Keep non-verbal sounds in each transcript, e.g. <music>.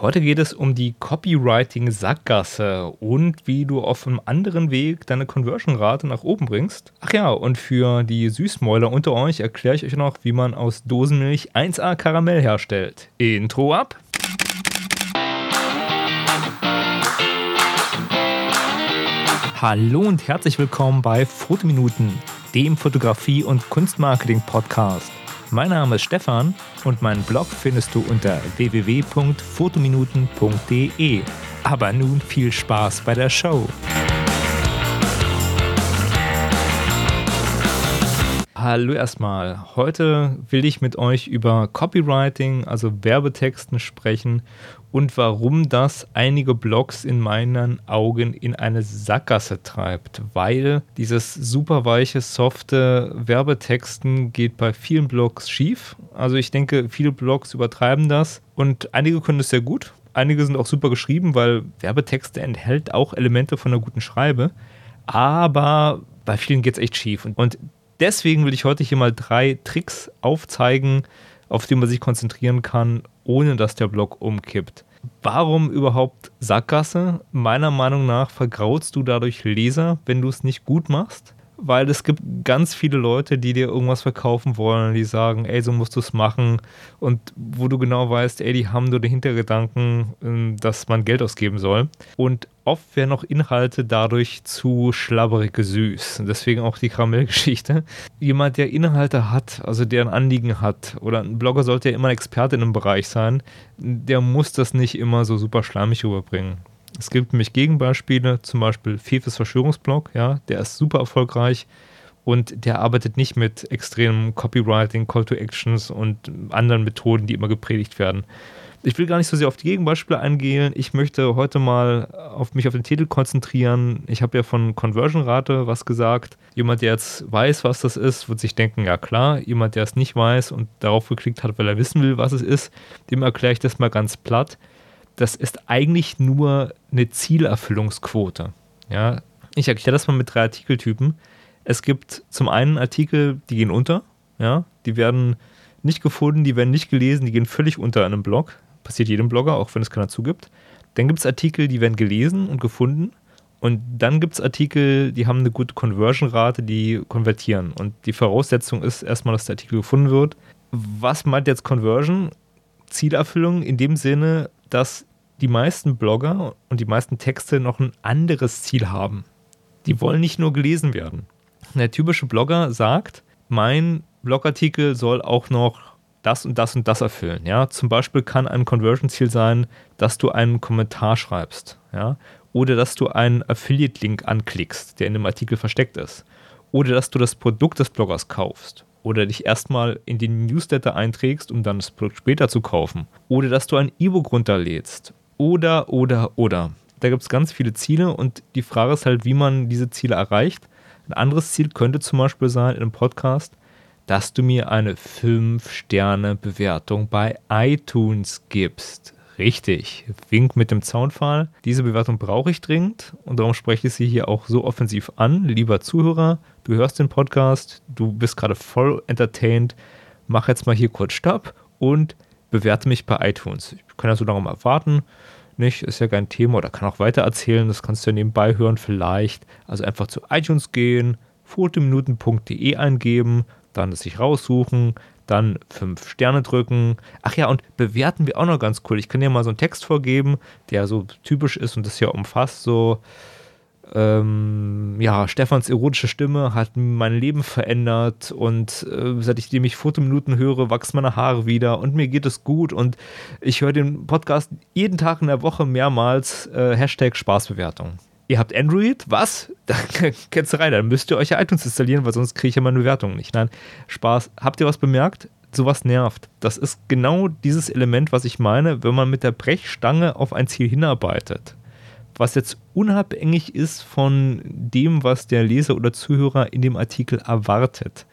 Heute geht es um die Copywriting-Sackgasse und wie du auf einem anderen Weg deine Conversion-Rate nach oben bringst. Ach ja, und für die Süßmäuler unter euch erkläre ich euch noch, wie man aus Dosenmilch 1A Karamell herstellt. Intro ab! Hallo und herzlich willkommen bei Fotominuten, dem Fotografie- und Kunstmarketing-Podcast. Mein Name ist Stefan und meinen Blog findest du unter www.fotominuten.de. Aber nun viel Spaß bei der Show. Hallo erstmal. Heute will ich mit euch über Copywriting, also Werbetexten sprechen und warum das einige Blogs in meinen Augen in eine Sackgasse treibt, weil dieses super weiche, softe Werbetexten geht bei vielen Blogs schief. Also ich denke, viele Blogs übertreiben das und einige können es sehr gut. Einige sind auch super geschrieben, weil Werbetexte enthält auch Elemente von einer guten Schreibe. Aber bei vielen geht es echt schief. Und deswegen will ich heute hier mal drei Tricks aufzeigen, auf die man sich konzentrieren kann, ohne dass der Blog umkippt. Warum überhaupt Sackgasse? Meiner Meinung nach vergraulst du dadurch Leser, wenn du es nicht gut machst weil es gibt ganz viele Leute, die dir irgendwas verkaufen wollen, die sagen, ey, so musst du es machen und wo du genau weißt, ey, die haben nur den Hintergedanken, ähm, dass man Geld ausgeben soll und oft werden auch Inhalte dadurch zu schlabberig süß. deswegen auch die Karamellgeschichte. Jemand, der Inhalte hat, also der ein Anliegen hat, oder ein Blogger sollte ja immer ein Experte in einem Bereich sein, der muss das nicht immer so super schleimig rüberbringen. Es gibt nämlich Gegenbeispiele, zum Beispiel Fefes Verschwörungsblog, ja, der ist super erfolgreich und der arbeitet nicht mit extremem Copywriting, Call to Actions und anderen Methoden, die immer gepredigt werden. Ich will gar nicht so sehr auf die Gegenbeispiele eingehen. Ich möchte heute mal auf mich auf den Titel konzentrieren. Ich habe ja von Conversion-Rate was gesagt. Jemand, der jetzt weiß, was das ist, wird sich denken, ja klar. Jemand, der es nicht weiß und darauf geklickt hat, weil er wissen will, was es ist, dem erkläre ich das mal ganz platt das ist eigentlich nur eine Zielerfüllungsquote. Ja, ich erkläre das mal mit drei Artikeltypen. Es gibt zum einen Artikel, die gehen unter, ja, die werden nicht gefunden, die werden nicht gelesen, die gehen völlig unter einem Blog. Passiert jedem Blogger, auch wenn es keiner zugibt. Dann gibt es Artikel, die werden gelesen und gefunden. Und dann gibt es Artikel, die haben eine gute Conversion-Rate, die konvertieren. Und die Voraussetzung ist erstmal, dass der Artikel gefunden wird. Was meint jetzt Conversion? Zielerfüllung in dem Sinne, dass die meisten Blogger und die meisten Texte noch ein anderes Ziel haben. Die wollen nicht nur gelesen werden. Der typische Blogger sagt, mein Blogartikel soll auch noch das und das und das erfüllen. Ja? Zum Beispiel kann ein Conversion-Ziel sein, dass du einen Kommentar schreibst. Ja? Oder dass du einen Affiliate-Link anklickst, der in dem Artikel versteckt ist. Oder dass du das Produkt des Bloggers kaufst oder dich erstmal in den Newsletter einträgst, um dann das Produkt später zu kaufen. Oder dass du ein E-Book runterlädst. Oder, oder, oder. Da gibt es ganz viele Ziele und die Frage ist halt, wie man diese Ziele erreicht. Ein anderes Ziel könnte zum Beispiel sein in einem Podcast, dass du mir eine 5-Sterne-Bewertung bei iTunes gibst. Richtig, Wink mit dem Zaunpfahl. Diese Bewertung brauche ich dringend und darum spreche ich sie hier auch so offensiv an. Lieber Zuhörer, du hörst den Podcast, du bist gerade voll entertained. Mach jetzt mal hier kurz Stopp und bewerte mich bei iTunes. Ich kann ja so lange mal warten. Nicht, ist ja kein Thema oder kann auch weiter erzählen. Das kannst du ja nebenbei hören, vielleicht. Also einfach zu iTunes gehen, fotominuten.de eingeben, dann es sich raussuchen, dann fünf Sterne drücken. Ach ja, und bewerten wir auch noch ganz cool. Ich kann dir mal so einen Text vorgeben, der so typisch ist und das ja umfasst so. Ähm, ja, Stefans erotische Stimme hat mein Leben verändert und äh, seit ich mich Fotominuten höre, wachsen meine Haare wieder und mir geht es gut und ich höre den Podcast jeden Tag in der Woche mehrmals. Äh, Hashtag Spaßbewertung. Ihr habt Android? Was? <laughs> Da kennst du rein, dann müsst ihr euch iTunes installieren, weil sonst kriege ich ja meine Bewertung nicht. Nein, Spaß. Habt ihr was bemerkt? Sowas nervt. Das ist genau dieses Element, was ich meine, wenn man mit der Brechstange auf ein Ziel hinarbeitet. Was jetzt unabhängig ist von dem, was der Leser oder Zuhörer in dem Artikel erwartet.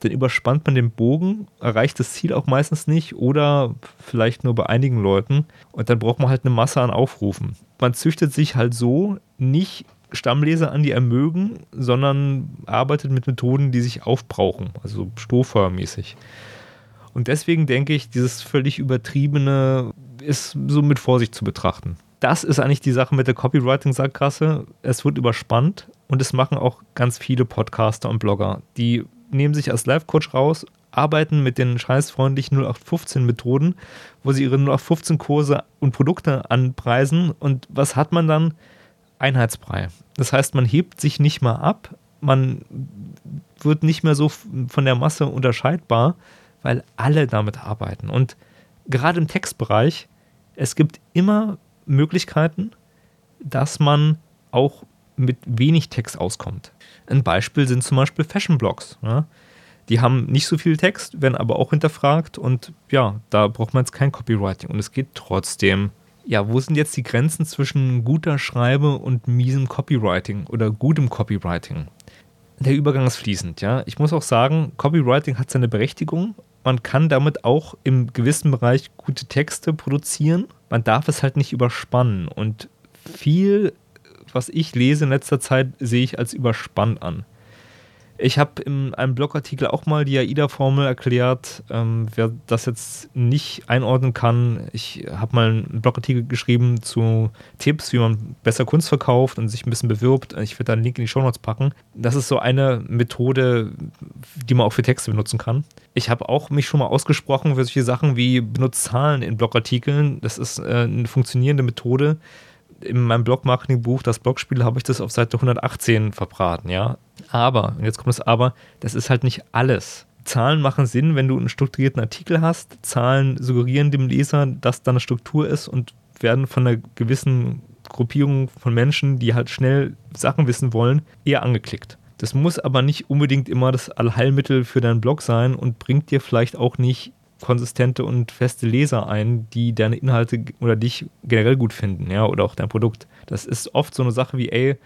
Dann überspannt man den Bogen, erreicht das Ziel auch meistens nicht oder vielleicht nur bei einigen Leuten und dann braucht man halt eine Masse an Aufrufen. Man züchtet sich halt so nicht Stammleser an, die ermögen, sondern arbeitet mit Methoden, die sich aufbrauchen, also Strohfeuermäßig. Und deswegen denke ich, dieses völlig übertriebene ist so mit Vorsicht zu betrachten. Das ist eigentlich die Sache mit der Copywriting-Sackgasse. Es wird überspannt und es machen auch ganz viele Podcaster und Blogger. Die nehmen sich als Live-Coach raus, arbeiten mit den scheißfreundlichen 0815-Methoden, wo sie ihre 0815-Kurse und Produkte anpreisen. Und was hat man dann? Einheitsbrei. Das heißt, man hebt sich nicht mal ab, man wird nicht mehr so von der Masse unterscheidbar, weil alle damit arbeiten. Und gerade im Textbereich, es gibt immer Möglichkeiten, dass man auch mit wenig Text auskommt. Ein Beispiel sind zum Beispiel Fashion-Blogs. Ja? Die haben nicht so viel Text, werden aber auch hinterfragt und ja, da braucht man jetzt kein Copywriting und es geht trotzdem. Ja, wo sind jetzt die Grenzen zwischen guter Schreibe und miesem Copywriting oder gutem Copywriting? Der Übergang ist fließend, ja. Ich muss auch sagen, Copywriting hat seine Berechtigung. Man kann damit auch im gewissen Bereich gute Texte produzieren. Man darf es halt nicht überspannen. Und viel, was ich lese in letzter Zeit, sehe ich als überspannt an. Ich habe in einem Blogartikel auch mal die AIDA-Formel erklärt. Ähm, wer das jetzt nicht einordnen kann, ich habe mal einen Blogartikel geschrieben zu Tipps, wie man besser Kunst verkauft und sich ein bisschen bewirbt. Ich werde da einen Link in die Show Notes packen. Das ist so eine Methode, die man auch für Texte benutzen kann. Ich habe auch mich schon mal ausgesprochen für solche Sachen wie benutzt Zahlen in Blogartikeln. Das ist äh, eine funktionierende Methode in meinem Blog-Marketing-Buch, das Blogspiel, habe ich das auf Seite 118 verbraten, ja. Aber, und jetzt kommt das Aber, das ist halt nicht alles. Zahlen machen Sinn, wenn du einen strukturierten Artikel hast. Zahlen suggerieren dem Leser, dass da eine Struktur ist und werden von einer gewissen Gruppierung von Menschen, die halt schnell Sachen wissen wollen, eher angeklickt. Das muss aber nicht unbedingt immer das Allheilmittel für deinen Blog sein und bringt dir vielleicht auch nicht konsistente und feste Leser ein, die deine Inhalte oder dich generell gut finden, ja, oder auch dein Produkt. Das ist oft so eine Sache wie, ey,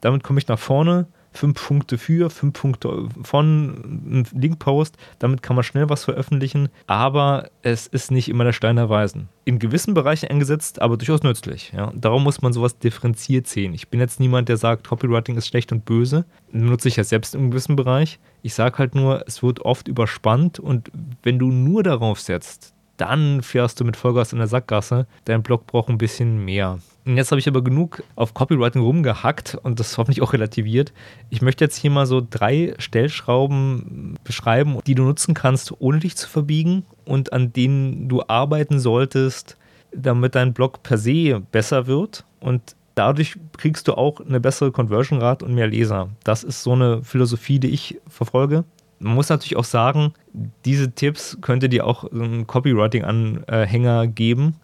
damit komme ich nach vorne, fünf Punkte für, fünf Punkte von, ein Linkpost, damit kann man schnell was veröffentlichen, aber es ist nicht immer der Stein der Weisen. In gewissen Bereichen eingesetzt, aber durchaus nützlich. Ja. Darum muss man sowas differenziert sehen. Ich bin jetzt niemand, der sagt, Copywriting ist schlecht und böse. Nutze ich ja selbst im gewissen Bereich. Ich sage halt nur, es wird oft überspannt und wenn du nur darauf setzt, dann fährst du mit Vollgas in der Sackgasse. Dein Blog braucht ein bisschen mehr. Und jetzt habe ich aber genug auf Copywriting rumgehackt und das hoffentlich auch relativiert. Ich möchte jetzt hier mal so drei Stellschrauben beschreiben, die du nutzen kannst, ohne dich zu verbiegen und an denen du arbeiten solltest, damit dein Blog per se besser wird und dadurch kriegst du auch eine bessere Conversion-Rate und mehr Leser. Das ist so eine Philosophie, die ich verfolge. Man muss natürlich auch sagen, diese Tipps könnte dir auch einen Copywriting-Anhänger geben.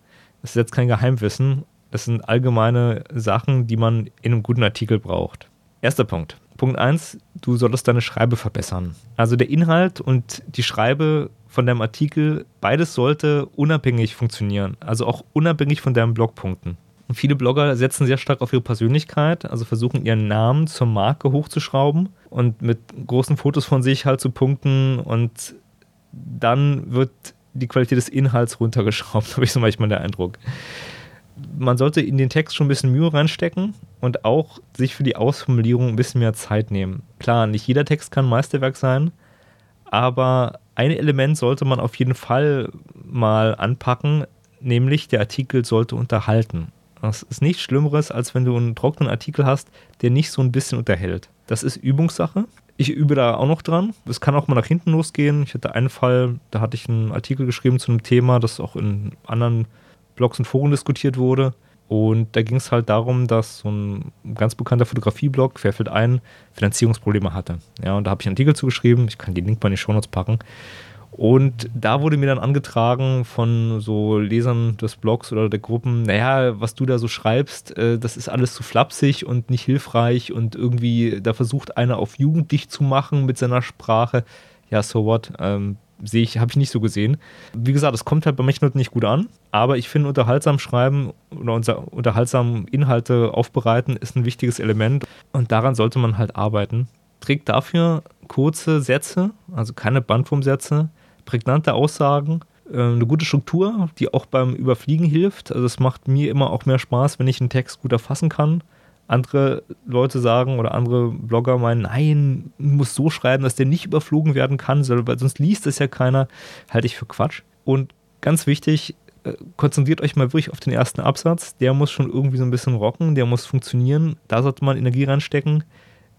Das ist jetzt kein Geheimwissen. Das sind allgemeine Sachen, die man in einem guten Artikel braucht. Erster Punkt. Punkt 1, du solltest deine Schreibe verbessern. Also der Inhalt und die Schreibe von deinem Artikel, beides sollte unabhängig funktionieren. Also auch unabhängig von deinen Blogpunkten. Und viele Blogger setzen sehr stark auf ihre Persönlichkeit, also versuchen ihren Namen zur Marke hochzuschrauben und mit großen Fotos von sich halt zu punkten und dann wird die Qualität des Inhalts runtergeschraubt, <laughs> habe ich so manchmal den Eindruck man sollte in den Text schon ein bisschen Mühe reinstecken und auch sich für die Ausformulierung ein bisschen mehr Zeit nehmen. Klar, nicht jeder Text kann Meisterwerk sein, aber ein Element sollte man auf jeden Fall mal anpacken, nämlich der Artikel sollte unterhalten. Das ist nichts Schlimmeres, als wenn du einen trockenen Artikel hast, der nicht so ein bisschen unterhält. Das ist Übungssache. Ich übe da auch noch dran. Es kann auch mal nach hinten losgehen. Ich hatte einen Fall, da hatte ich einen Artikel geschrieben zu einem Thema, das auch in anderen Blogs und Foren diskutiert wurde. Und da ging es halt darum, dass so ein ganz bekannter Fotografieblog, Fairfield ein, Finanzierungsprobleme hatte. Ja, und da habe ich einen Artikel zugeschrieben. Ich kann den Link mal in die Shownotes packen. Und da wurde mir dann angetragen von so Lesern des Blogs oder der Gruppen, naja, was du da so schreibst, äh, das ist alles zu flapsig und nicht hilfreich und irgendwie, da versucht einer auf jugendlich zu machen mit seiner Sprache. Ja, so what? Ähm, sehe ich, habe ich nicht so gesehen. Wie gesagt, es kommt halt bei manchen Leuten nicht gut an, aber ich finde, unterhaltsam schreiben oder unser, unterhaltsam Inhalte aufbereiten ist ein wichtiges Element und daran sollte man halt arbeiten. Trägt dafür kurze Sätze, also keine Bandwurmsätze, prägnante Aussagen, äh, eine gute Struktur, die auch beim Überfliegen hilft. Also es macht mir immer auch mehr Spaß, wenn ich einen Text gut erfassen kann andere Leute sagen oder andere Blogger meinen, nein, muss so schreiben, dass der nicht überflogen werden kann, weil sonst liest es ja keiner, halte ich für Quatsch. Und ganz wichtig, äh, konzentriert euch mal wirklich auf den ersten Absatz. Der muss schon irgendwie so ein bisschen rocken, der muss funktionieren. Da sollte man Energie reinstecken.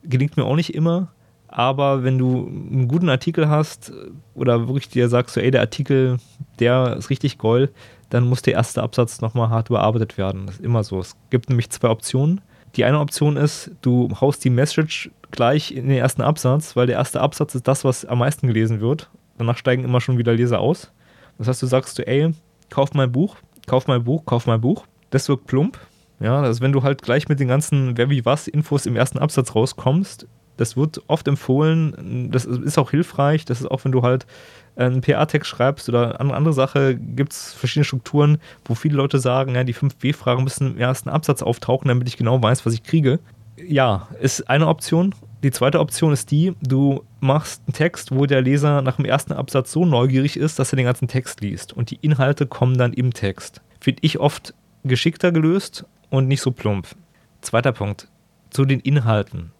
Gelingt mir auch nicht immer. Aber wenn du einen guten Artikel hast oder wirklich dir sagst, so, ey, der Artikel, der ist richtig gold, dann muss der erste Absatz nochmal hart überarbeitet werden. Das ist immer so. Es gibt nämlich zwei Optionen. Die eine Option ist, du haust die Message gleich in den ersten Absatz, weil der erste Absatz ist das, was am meisten gelesen wird. Danach steigen immer schon wieder Leser aus. Das heißt, du sagst du, ey, kauf mein Buch, kauf mein Buch, kauf mein Buch. Das wirkt plump. Ja, also wenn du halt gleich mit den ganzen Wer wie was Infos im ersten Absatz rauskommst, das wird oft empfohlen, das ist auch hilfreich, das ist auch, wenn du halt einen PR-Text schreibst oder eine andere Sache, gibt es verschiedene Strukturen, wo viele Leute sagen, ja, die 5W-Fragen müssen im ersten Absatz auftauchen, damit ich genau weiß, was ich kriege. Ja, ist eine Option. Die zweite Option ist die, du machst einen Text, wo der Leser nach dem ersten Absatz so neugierig ist, dass er den ganzen Text liest und die Inhalte kommen dann im Text. Finde ich oft geschickter gelöst und nicht so plump. Zweiter Punkt, zu den Inhalten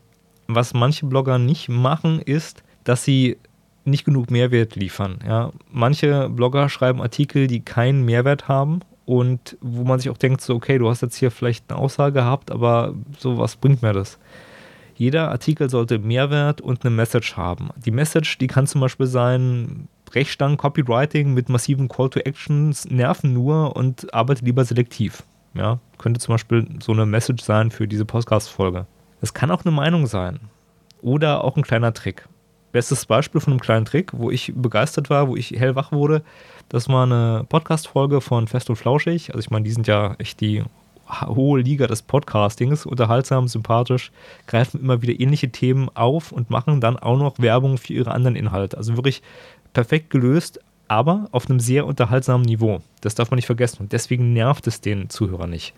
was manche Blogger nicht machen, ist, dass sie nicht genug Mehrwert liefern. Ja. Manche Blogger schreiben Artikel, die keinen Mehrwert haben und wo man sich auch denkt, so, okay, du hast jetzt hier vielleicht eine Aussage gehabt, aber so was bringt mir das? Jeder Artikel sollte Mehrwert und eine Message haben. Die Message, die kann zum Beispiel sein, Brechstangen, Copywriting mit massiven Call to Actions nerven nur und arbeite lieber selektiv. Ja, könnte zum Beispiel so eine Message sein für diese Podcast-Folge. Es kann auch eine Meinung sein oder auch ein kleiner Trick. Bestes Beispiel von einem kleinen Trick, wo ich begeistert war, wo ich hellwach wurde, das war eine Podcast-Folge von Fest und Flauschig. Also ich meine, die sind ja echt die hohe Liga des Podcastings, unterhaltsam, sympathisch, greifen immer wieder ähnliche Themen auf und machen dann auch noch Werbung für ihre anderen Inhalte. Also wirklich perfekt gelöst, aber auf einem sehr unterhaltsamen Niveau. Das darf man nicht vergessen und deswegen nervt es den Zuhörer nicht.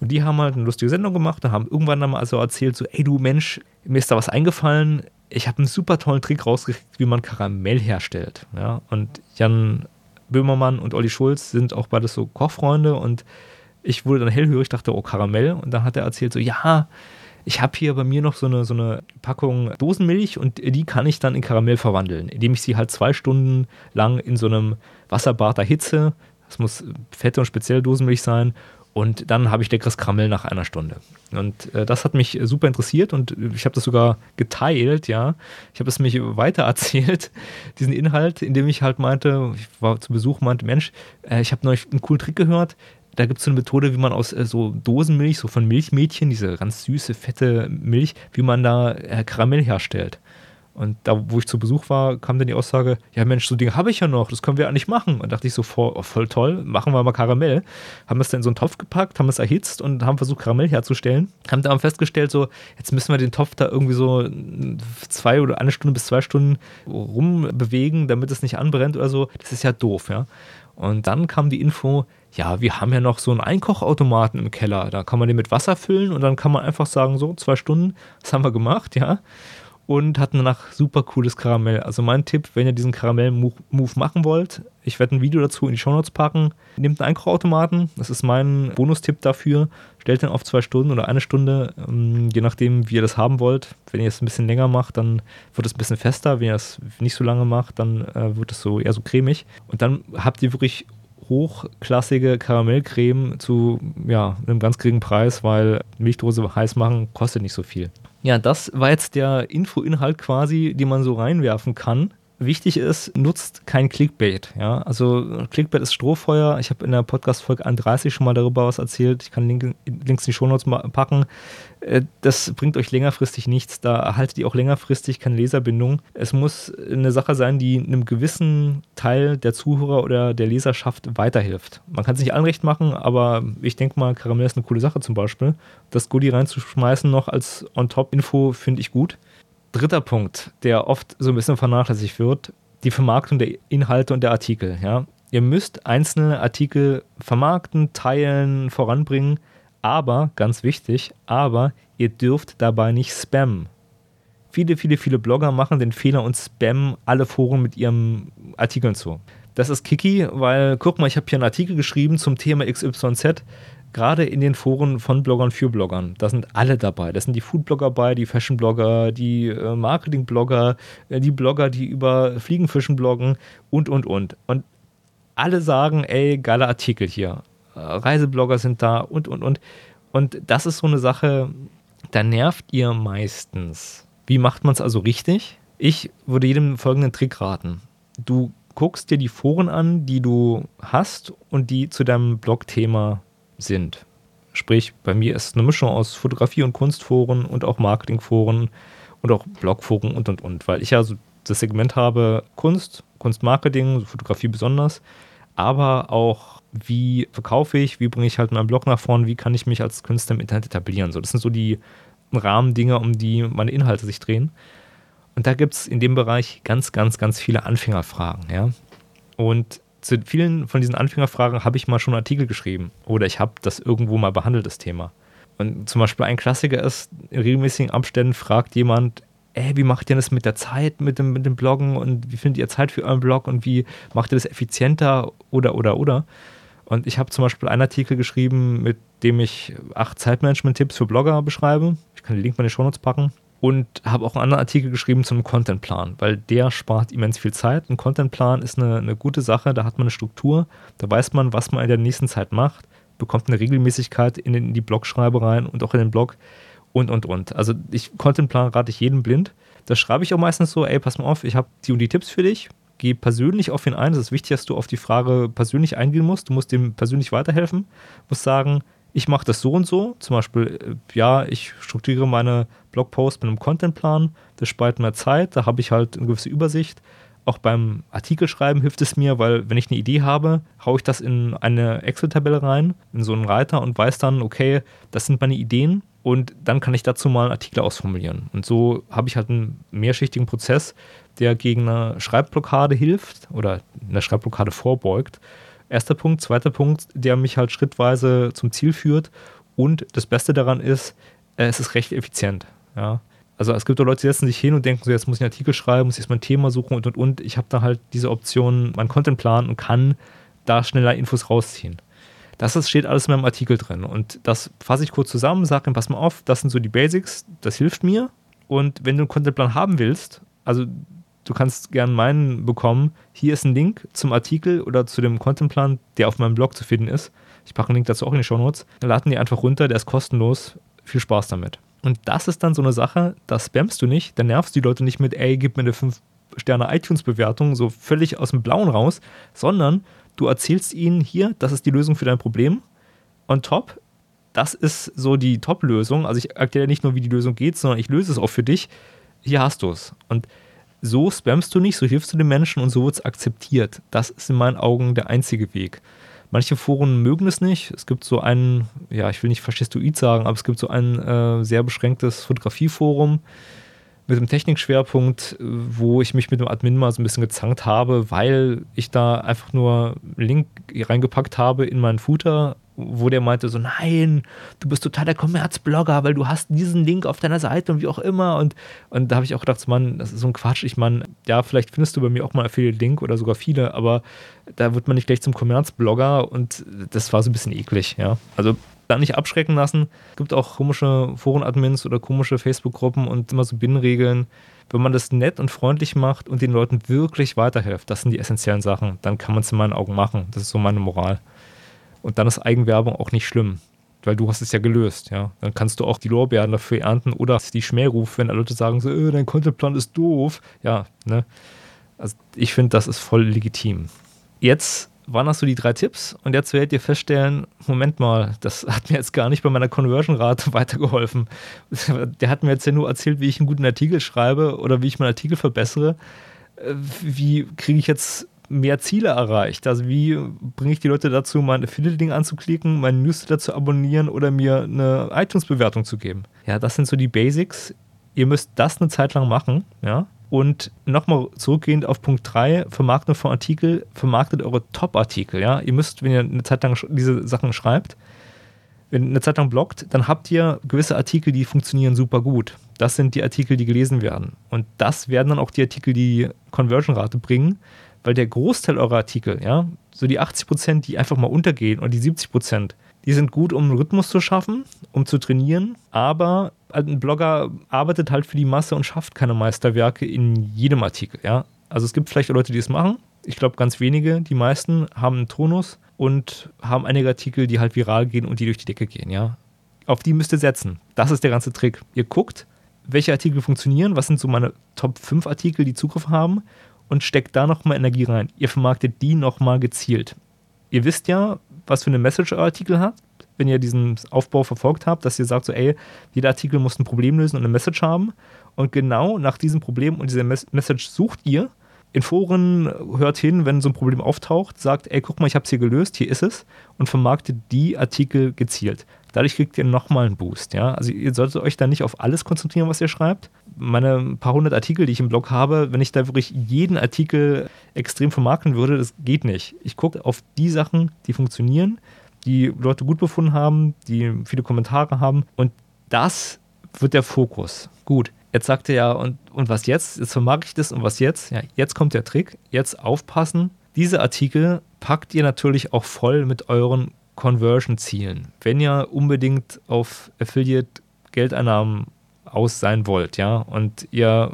Und die haben halt eine lustige Sendung gemacht und haben irgendwann dann mal so erzählt, so, ey du Mensch, mir ist da was eingefallen, ich habe einen super tollen Trick rausgekriegt, wie man Karamell herstellt. Ja? Und Jan Böhmermann und Olli Schulz sind auch beide so Kochfreunde und ich wurde dann hellhörig, dachte, oh, Karamell. Und dann hat er erzählt, so, ja, ich habe hier bei mir noch so eine, so eine Packung Dosenmilch und die kann ich dann in Karamell verwandeln, indem ich sie halt zwei Stunden lang in so einem Wasserbad erhitze. Das muss fette und spezielle Dosenmilch sein und dann habe ich leckeres Karamell nach einer Stunde. Und äh, das hat mich super interessiert und ich habe das sogar geteilt, ja. Ich habe es mich weiter erzählt, <laughs> diesen Inhalt, indem ich halt meinte, ich war zu Besuch, meinte, Mensch, äh, ich habe neulich einen coolen Trick gehört. Da gibt es so eine Methode, wie man aus äh, so Dosenmilch, so von Milchmädchen, diese ganz süße, fette Milch, wie man da äh, Karamell herstellt. Und da, wo ich zu Besuch war, kam dann die Aussage, ja Mensch, so Dinge habe ich ja noch, das können wir ja nicht machen. Und dachte ich so, voll, oh, voll toll, machen wir mal Karamell. Haben es dann in so einen Topf gepackt, haben es erhitzt und haben versucht, Karamell herzustellen. Haben dann festgestellt, so, jetzt müssen wir den Topf da irgendwie so zwei oder eine Stunde bis zwei Stunden rumbewegen, damit es nicht anbrennt oder so. Das ist ja doof, ja. Und dann kam die Info, ja, wir haben ja noch so einen Einkochautomaten im Keller. Da kann man den mit Wasser füllen und dann kann man einfach sagen, so, zwei Stunden, das haben wir gemacht, ja und hatten danach super cooles Karamell. Also mein Tipp, wenn ihr diesen Karamell-Move machen wollt, ich werde ein Video dazu in die Shownotes packen. Nehmt einen Einkochautomaten, das ist mein Bonustipp dafür. Stellt den auf zwei Stunden oder eine Stunde, ähm, je nachdem, wie ihr das haben wollt. Wenn ihr es ein bisschen länger macht, dann wird es ein bisschen fester. Wenn ihr es nicht so lange macht, dann äh, wird es so eher so cremig. Und dann habt ihr wirklich hochklassige Karamellcreme zu ja, einem ganz geringen Preis, weil Milchdose heiß machen kostet nicht so viel. Ja, das war jetzt der Info-Inhalt quasi, den man so reinwerfen kann. Wichtig ist, nutzt kein Clickbait. Ja? Also Clickbait ist Strohfeuer. Ich habe in der Podcast-Folge 31 schon mal darüber was erzählt. Ich kann Link, Links in die Shownotes packen. Äh, das bringt euch längerfristig nichts. Da erhaltet ihr auch längerfristig keine Leserbindung. Es muss eine Sache sein, die einem gewissen Teil der Zuhörer oder der Leserschaft weiterhilft. Man kann es nicht allen recht machen, aber ich denke mal, Karamell ist eine coole Sache zum Beispiel. Das Goodie reinzuschmeißen noch als On-Top-Info finde ich gut dritter Punkt, der oft so ein bisschen vernachlässigt wird, die Vermarktung der Inhalte und der Artikel. Ja? Ihr müsst einzelne Artikel vermarkten, teilen, voranbringen, aber, ganz wichtig, aber ihr dürft dabei nicht spammen. Viele, viele, viele Blogger machen den Fehler und spammen alle Foren mit ihren Artikeln zu. Das ist kicky, weil, guck mal, ich habe hier einen Artikel geschrieben zum Thema XYZ gerade in den Foren von Bloggern für Bloggern, da sind alle dabei. Da sind die Foodblogger bei, die Fashionblogger, die äh, Marketingblogger, äh, die Blogger, die über Fliegenfischen bloggen und, und, und. Und alle sagen, ey, geiler Artikel hier. Äh, Reiseblogger sind da und, und, und. Und das ist so eine Sache, da nervt ihr meistens. Wie macht man es also richtig? Ich würde jedem folgenden Trick raten. Du guckst dir die Foren an, die du hast und die zu deinem Blog-Thema sind. Sprich, bei mir ist eine Mischung aus Fotografie- und Kunstforen und auch Marketingforen und auch Blogforen und und und, weil ich ja so das Segment habe Kunst, Kunstmarketing, Fotografie besonders, aber auch wie verkaufe ich, wie bringe ich halt meinen Blog nach vorne, wie kann ich mich als Künstler im Internet etablieren. So, das sind so die Rahmendinge, um die meine Inhalte sich drehen. Und da gibt es in dem Bereich ganz, ganz, ganz viele Anfängerfragen, ja. Und zu vielen von diesen Anfängerfragen habe ich mal schon Artikel geschrieben oder ich habe das irgendwo mal behandelt, das Thema. Und zum Beispiel ein Klassiker ist, in regelmäßigen Abständen fragt jemand, ey, wie macht ihr das mit der Zeit, mit dem, mit dem Bloggen und wie findet ihr Zeit für euren Blog und wie macht ihr das effizienter oder, oder, oder. Und ich habe zum Beispiel einen Artikel geschrieben, mit dem ich acht Zeitmanagement-Tipps für Blogger beschreibe. Ich kann den Link mal in die Shownotes packen und habe auch einen anderen Artikel geschrieben zum Contentplan, weil der spart immens viel Zeit. Ein Contentplan ist eine, eine gute Sache, da hat man eine Struktur, da weiß man, was man in der nächsten Zeit macht, bekommt eine Regelmäßigkeit in, in die Blogschreibereien und auch in den Blog und, und, und. Also ich Contentplan rate ich jedem blind. Da schreibe ich auch meistens so, ey, pass mal auf, ich habe die und die Tipps für dich, geh persönlich auf ihn ein. Das ist wichtig, dass du auf die Frage persönlich eingehen musst. Du musst dem persönlich weiterhelfen, musst sagen, ich mache das so und so. Zum Beispiel, äh, ja, ich strukturiere meine Blogposts mit einem Contentplan. Das spart mehr Zeit. Da habe ich halt eine gewisse Übersicht. Auch beim Artikelschreiben hilft es mir, weil wenn ich eine Idee habe, haue ich das in eine Excel-Tabelle rein, in so einen Reiter und weiß dann, okay, das sind meine Ideen und dann kann ich dazu mal einen Artikel ausformulieren. Und so habe ich halt einen mehrschichtigen Prozess, der gegen eine Schreibblockade hilft oder eine Schreibblockade vorbeugt Erster Punkt. Zweiter Punkt, der mich halt schrittweise zum Ziel führt. Und das Beste daran ist, äh, es ist recht effizient. Ja. Also es gibt auch Leute, die setzen sich hin und denken so, jetzt muss ich einen Artikel schreiben, muss jetzt mein Thema suchen und und und. Ich habe da halt diese Option, meinen Content planen und kann da schneller Infos rausziehen. Das ist, steht alles in meinem Artikel drin. Und das fasse ich kurz zusammen, sage ihm, pass mal auf, das sind so die Basics, das hilft mir. Und wenn du einen Contentplan haben willst, also du kannst gerne meinen bekommen. Hier ist ein Link zum Artikel oder zu dem Contentplan, der auf meinem Blog zu finden ist. Ich packe einen Link dazu auch in die Show Notes. Laden die einfach runter, der ist kostenlos. Viel Spaß damit. Und das ist dann so eine Sache, da spammst du nicht, da nervst du die Leute nicht mit, ey, gib mir eine 5-Sterne-iTunes-Bewertung, so völlig aus dem Blauen raus, sondern du erzählst ihnen hier, das ist die Lösung für dein Problem. On top, das ist so die Top-Lösung. Also ich erkläre nicht nur, wie die Lösung geht, sondern ich löse es auch für dich. Hier hast du es. Und so spammst du nicht, so hilfst du den Menschen und so wird es akzeptiert. Das ist in meinen Augen der einzige Weg. Manche Foren mögen es nicht. Es gibt so ein, ja, ich will nicht faschistoid sagen, aber es gibt so ein äh, sehr beschränktes Fotografieforum mit einem Technikschwerpunkt, wo ich mich mit dem Admin mal so ein bisschen gezankt habe, weil ich da einfach nur einen Link reingepackt habe in meinen Footer wo der meinte so, nein, du bist total der Kommerzblogger, weil du hast diesen Link auf deiner Seite und wie auch immer. Und, und da habe ich auch gedacht, Mann, das ist so ein Quatsch. Ich meine, ja, vielleicht findest du bei mir auch mal Affiliate-Link oder sogar viele, aber da wird man nicht gleich zum Kommerzblogger und das war so ein bisschen eklig, ja. Also da nicht abschrecken lassen. Es gibt auch komische Foren-Admins oder komische Facebook-Gruppen und immer so Binnenregeln. Wenn man das nett und freundlich macht und den Leuten wirklich weiterhilft, das sind die essentiellen Sachen, dann kann man es in meinen Augen machen. Das ist so meine Moral. Und dann ist Eigenwerbung auch nicht schlimm, weil du hast es ja gelöst, ja. Dann kannst du auch die Lorbeeren dafür ernten oder die Schmährufe, wenn Leute sagen so, äh, dein Contentplan ist doof. Ja, ne. Also ich finde, das ist voll legitim. Jetzt waren das so die drei Tipps und jetzt werdet ihr feststellen, Moment mal, das hat mir jetzt gar nicht bei meiner Conversion-Rate <laughs> weitergeholfen. Der hat mir jetzt ja nur erzählt, wie ich einen guten Artikel schreibe oder wie ich meinen Artikel verbessere. Äh, wie kriege ich jetzt mehr Ziele erreicht? Also wie bringe ich die Leute dazu, mein Affiliate-Ding anzuklicken, meinen Newsletter zu abonnieren oder mir eine iTunes-Bewertung zu geben? Ja, das sind so die Basics. Ihr müsst das eine Zeit lang machen, ja. Und nochmal zurückgehend auf Punkt 3, Vermarktung von Artikel, vermarktet eure Top-Artikel, ja. Ihr müsst, wenn ihr eine Zeit lang diese Sachen schreibt, wenn ihr eine Zeit lang bloggt, dann habt ihr gewisse Artikel, die funktionieren super gut. Das sind die Artikel, die gelesen werden. Und das werden dann auch die Artikel, die Conversion-Rate bringen weil der Großteil eurer Artikel, ja, so die 80 Prozent, die einfach mal untergehen und die 70 Prozent, die sind gut, um einen Rhythmus zu schaffen, um zu trainieren, aber ein Blogger arbeitet halt für die Masse und schafft keine Meisterwerke in jedem Artikel, ja. Also es gibt vielleicht Leute, die es machen. Ich glaube, ganz wenige, die meisten haben einen Tonus und haben einige Artikel, die halt viral gehen und die durch die Decke gehen, ja. Auf die müsst ihr setzen. Das ist der ganze Trick. Ihr guckt, welche Artikel funktionieren, was sind so meine Top 5 Artikel, die Zugriff haben und steckt da nochmal Energie rein. Ihr vermarktet die nochmal gezielt. Ihr wisst ja, was für eine Message euer Artikel hat, wenn ihr diesen Aufbau verfolgt habt, dass ihr sagt so, ey, jeder Artikel muss ein Problem lösen und eine Message haben. Und genau nach diesem Problem und dieser Message sucht ihr. In Foren hört hin, wenn so ein Problem auftaucht, sagt, ey, guck mal, ich habe es hier gelöst, hier ist es und vermarktet die Artikel gezielt. Dadurch kriegt ihr nochmal einen Boost. Ja? Also ihr solltet euch da nicht auf alles konzentrieren, was ihr schreibt. Meine paar hundert Artikel, die ich im Blog habe, wenn ich da wirklich jeden Artikel extrem vermarkten würde, das geht nicht. Ich gucke auf die Sachen, die funktionieren, die Leute gut befunden haben, die viele Kommentare haben und das wird der Fokus. Gut, jetzt sagt er ja, und, und was jetzt? Jetzt vermarkte ich das und was jetzt? Ja, jetzt kommt der Trick. Jetzt aufpassen. Diese Artikel packt ihr natürlich auch voll mit euren Conversion-Zielen. Wenn ihr unbedingt auf Affiliate Geldeinnahmen aus sein wollt, ja, und ihr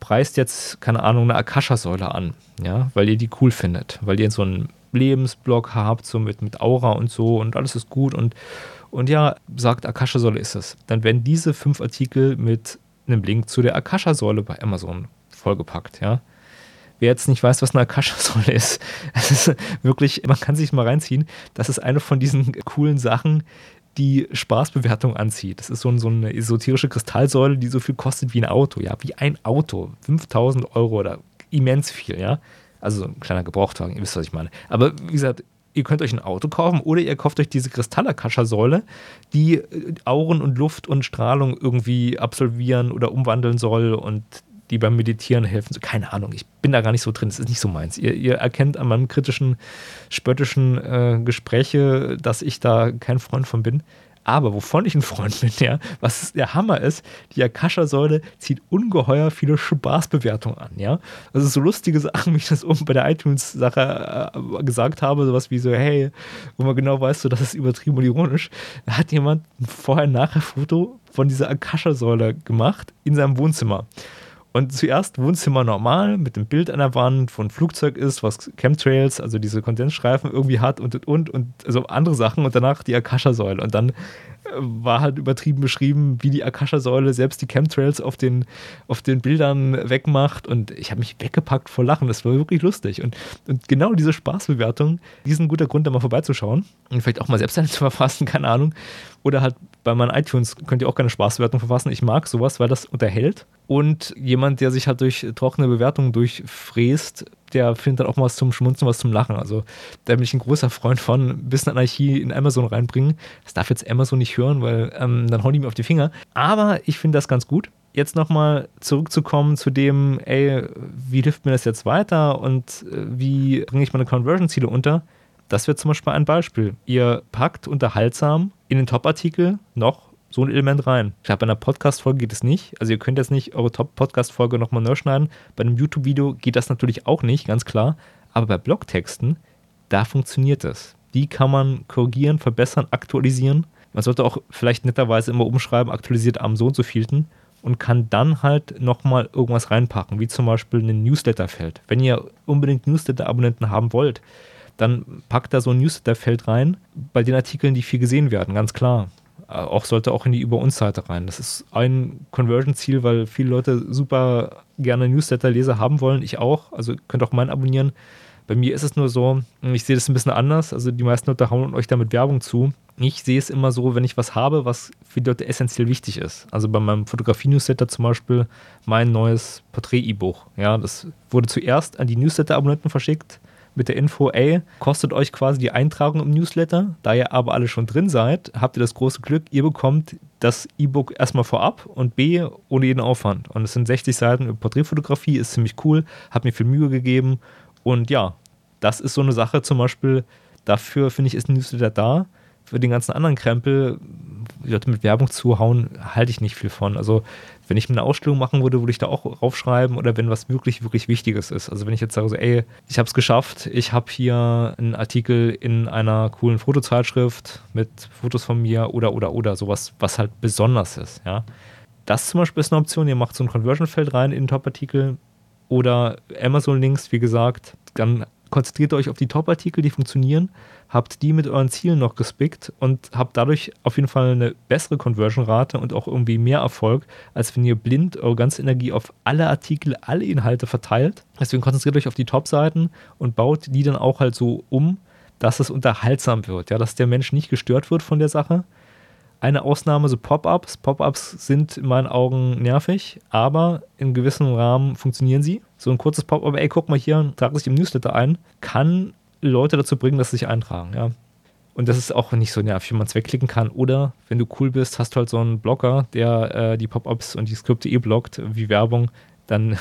preist jetzt, keine Ahnung, eine Akasha-Säule an, ja, weil ihr die cool findet, weil ihr so einen Lebensblock habt, so mit, mit Aura und so und alles ist gut und, und ja, sagt Akasha-Säule ist es. Dann werden diese fünf Artikel mit einem Link zu der Akasha-Säule bei Amazon vollgepackt, ja. Wer jetzt nicht weiß, was eine Akasha-Säule ist, <laughs> es ist wirklich, man kann sich mal reinziehen, das ist eine von diesen coolen Sachen, die Spaßbewertung anzieht. Das ist so, ein, so, eine esoterische Kristallsäule, die so viel kostet wie ein Auto, ja, wie ein Auto. 5000 Euro oder immens viel, ja. Also ein kleiner Gebrauchtwagen, ihr wisst, was ich meine. Aber wie gesagt, ihr könnt euch ein Auto kaufen oder ihr kauft euch diese Kristallakascha-Säule, die Auren und Luft und Strahlung irgendwie absolvieren oder umwandeln soll und die beim Meditieren helfen. Keine Ahnung, ich bin da gar nicht so drin, das ist nicht so meins. Ihr, ihr erkennt an meinem kritischen, spöttischen äh, Gespräche, dass ich da kein Freund von bin. Aber wovon ich ein Freund bin, ja, was der Hammer ist, die Akasha-Säule zieht ungeheuer viele Spaßbewertungen an, ja. Also so lustige Sachen, wie ich das oben bei der iTunes-Sache äh, gesagt habe, sowas wie so, hey, wo man genau weiß, so, das ist übertrieben und ironisch. Da hat jemand ein Vorher-Nachher-Foto von dieser Akasha-Säule gemacht in seinem Wohnzimmer. Und zuerst Wohnzimmer normal mit dem Bild an der Wand, wo ein Flugzeug ist, was Chemtrails, also diese Kondensstreifen irgendwie hat und und und und also andere Sachen und danach die Akasha-Säule. Und dann war halt übertrieben beschrieben, wie die Akasha-Säule selbst die Chemtrails auf den, auf den Bildern wegmacht. Und ich habe mich weggepackt vor Lachen. Das war wirklich lustig. Und, und genau diese Spaßbewertung, die ist ein guter Grund, da mal vorbeizuschauen. Und vielleicht auch mal selbst <laughs> eine zu verfassen, keine Ahnung. Oder halt bei meinen iTunes könnt ihr auch keine Spaßbewertung verfassen. Ich mag sowas, weil das unterhält. Und jemand, der sich halt durch trockene Bewertungen durchfräst, der findet dann auch mal was zum Schmunzen, was zum Lachen. Also da bin ich ein großer Freund von, ein bisschen Anarchie in Amazon reinbringen. Das darf jetzt Amazon nicht hören, weil ähm, dann hauen die mir auf die Finger. Aber ich finde das ganz gut. Jetzt nochmal zurückzukommen zu dem, ey, wie hilft mir das jetzt weiter und äh, wie bringe ich meine Conversion-Ziele unter? Das wäre zum Beispiel ein Beispiel. Ihr packt unterhaltsam in den Top-Artikel noch so ein Element rein. Ich glaube, bei einer Podcast-Folge geht es nicht. Also ihr könnt jetzt nicht eure Top-Podcast-Folge nochmal neu schneiden. Bei einem YouTube-Video geht das natürlich auch nicht, ganz klar. Aber bei Blogtexten, da funktioniert es. Die kann man korrigieren, verbessern, aktualisieren. Man sollte auch vielleicht netterweise immer umschreiben, aktualisiert am so und so vielten und kann dann halt nochmal irgendwas reinpacken, wie zum Beispiel ein Newsletter-Feld. Wenn ihr unbedingt Newsletter-Abonnenten haben wollt, dann packt da so ein Newsletter-Feld rein bei den Artikeln, die viel gesehen werden, ganz klar. Äh, auch sollte auch in die Über uns Seite rein. Das ist ein Conversion-Ziel, weil viele Leute super gerne Newsletter-Leser haben wollen. Ich auch. Also könnt auch meinen abonnieren. Bei mir ist es nur so, ich sehe das ein bisschen anders. Also die meisten Leute hauen euch damit Werbung zu. Ich sehe es immer so, wenn ich was habe, was für die Leute essentiell wichtig ist. Also bei meinem Fotografie-Newsletter zum Beispiel mein neues Porträt-E-Buch. Ja, das wurde zuerst an die Newsletter-Abonnenten verschickt mit der Info, ey, kostet euch quasi die Eintragung im Newsletter. Da ihr aber alle schon drin seid, habt ihr das große Glück, ihr bekommt das E-Book erstmal vorab und B, ohne jeden Aufwand. Und es sind 60 Seiten Porträtfotografie, ist ziemlich cool, hat mir viel Mühe gegeben. Und ja, das ist so eine Sache zum Beispiel, dafür finde ich, ist ein Newsletter da. Für den ganzen anderen Krempel, Leute mit Werbung zuhauen, halte ich nicht viel von. Also wenn ich eine Ausstellung machen würde, würde ich da auch raufschreiben oder wenn was wirklich, wirklich Wichtiges ist. Also wenn ich jetzt sage so, ey, ich habe es geschafft, ich habe hier einen Artikel in einer coolen Fotozeitschrift mit Fotos von mir oder, oder, oder, sowas, was halt besonders ist, ja. Das zum Beispiel ist eine Option, ihr macht so ein Conversion-Feld rein in den Top-Artikel oder Amazon-Links, wie gesagt, dann konzentriert euch auf die Top-Artikel, die funktionieren, habt die mit euren Zielen noch gespickt und habt dadurch auf jeden Fall eine bessere Conversion-Rate und auch irgendwie mehr Erfolg, als wenn ihr blind eure ganze Energie auf alle Artikel, alle Inhalte verteilt. Deswegen konzentriert euch auf die Top-Seiten und baut die dann auch halt so um, dass es unterhaltsam wird, ja, dass der Mensch nicht gestört wird von der Sache. Eine Ausnahme so Pop-ups. Pop-ups sind in meinen Augen nervig, aber in gewissem Rahmen funktionieren sie. So ein kurzes Pop-up, ey, guck mal hier, trage sich im Newsletter ein, kann Leute dazu bringen, dass sie sich eintragen, ja. Und das ist auch nicht so nervig, wenn man es wegklicken kann. Oder wenn du cool bist, hast du halt so einen Blocker, der äh, die Pop-ups und die Skripte eh blockt, wie Werbung. Dann,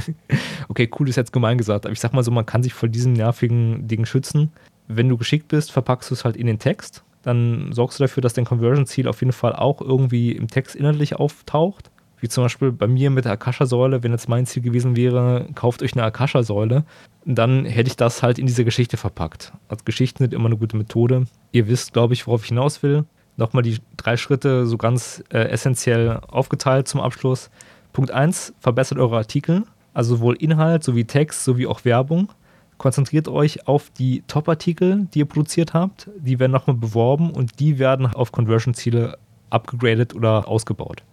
<laughs> okay, cool ist jetzt gemein gesagt, aber ich sag mal so, man kann sich vor diesen nervigen Dingen schützen. Wenn du geschickt bist, verpackst du es halt in den Text. Dann sorgst du dafür, dass dein Conversion-Ziel auf jeden Fall auch irgendwie im Text inhaltlich auftaucht wie zum Beispiel bei mir mit der Akasha-Säule, wenn jetzt mein Ziel gewesen wäre, kauft euch eine Akasha-Säule, dann hätte ich das halt in diese Geschichte verpackt. Also Geschichten sind immer eine gute Methode. Ihr wisst, glaube ich, worauf ich hinaus will. Nochmal die drei Schritte so ganz äh, essentiell aufgeteilt zum Abschluss. Punkt 1, verbessert eure Artikel, also sowohl Inhalt sowie Text sowie auch Werbung. Konzentriert euch auf die Top-Artikel, die ihr produziert habt. Die werden nochmal beworben und die werden auf Conversion-Ziele abgegradet oder ausgebaut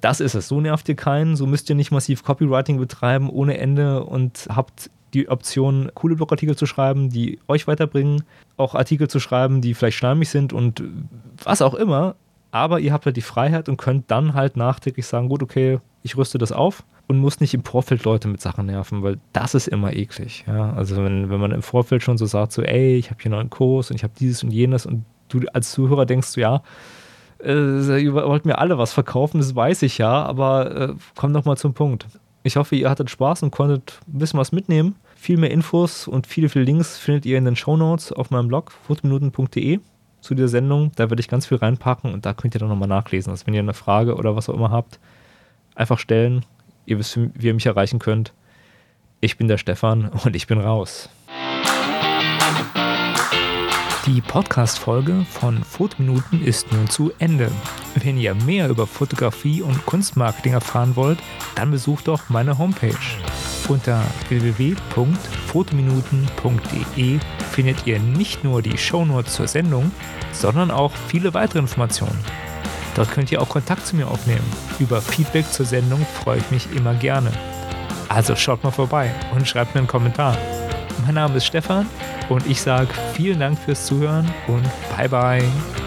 das ist es. So nervt ihr keinen, so müsst ihr nicht massiv Copywriting betreiben ohne Ende und habt die Option, coole Blogartikel zu schreiben, die euch weiterbringen, auch Artikel zu schreiben, die vielleicht schleimig sind und was auch immer. Aber ihr habt halt die Freiheit und könnt dann halt nachträglich sagen, gut, okay, ich rüste das auf und muss nicht im Vorfeld Leute mit Sachen nerven, weil das ist immer eklig. Ja? Also wenn, wenn man im Vorfeld schon so sagt, so, ey, ich habe hier noch einen Kurs und ich habe dieses und jenes und du als Zuhörer denkst, so, ja, äh, ihr wollt mir alle was verkaufen, das weiß ich ja, aber äh, kommt noch mal zum Punkt. Ich hoffe, ihr hattet Spaß und konntet ein bisschen was mitnehmen. Viel mehr Infos und viele, viele Links findet ihr in den Show Notes auf meinem Blog fotominuten.de zu dieser Sendung. Da werde ich ganz viel reinpacken und da könnt ihr dann nochmal nachlesen. Also wenn ihr eine Frage oder was auch immer habt, einfach stellen. Ihr wisst, wie ihr mich erreichen könnt. Ich bin der Stefan <laughs> und ich bin raus. Die Podcast-Folge von Fotominuten ist nun zu Ende. Wenn ihr mehr über Fotografie und Kunstmarketing erfahren wollt, dann besucht doch meine Homepage. Unter www.fotominuten.de findet ihr nicht nur die Shownotes zur Sendung, sondern auch viele weitere Informationen. Dort könnt ihr auch Kontakt zu mir aufnehmen. Über Feedback zur Sendung freue ich mich immer gerne. Also schaut mal vorbei und schreibt mir einen Kommentar. Mein Name ist Stefan und ich sage vielen Dank fürs Zuhören und bye bye.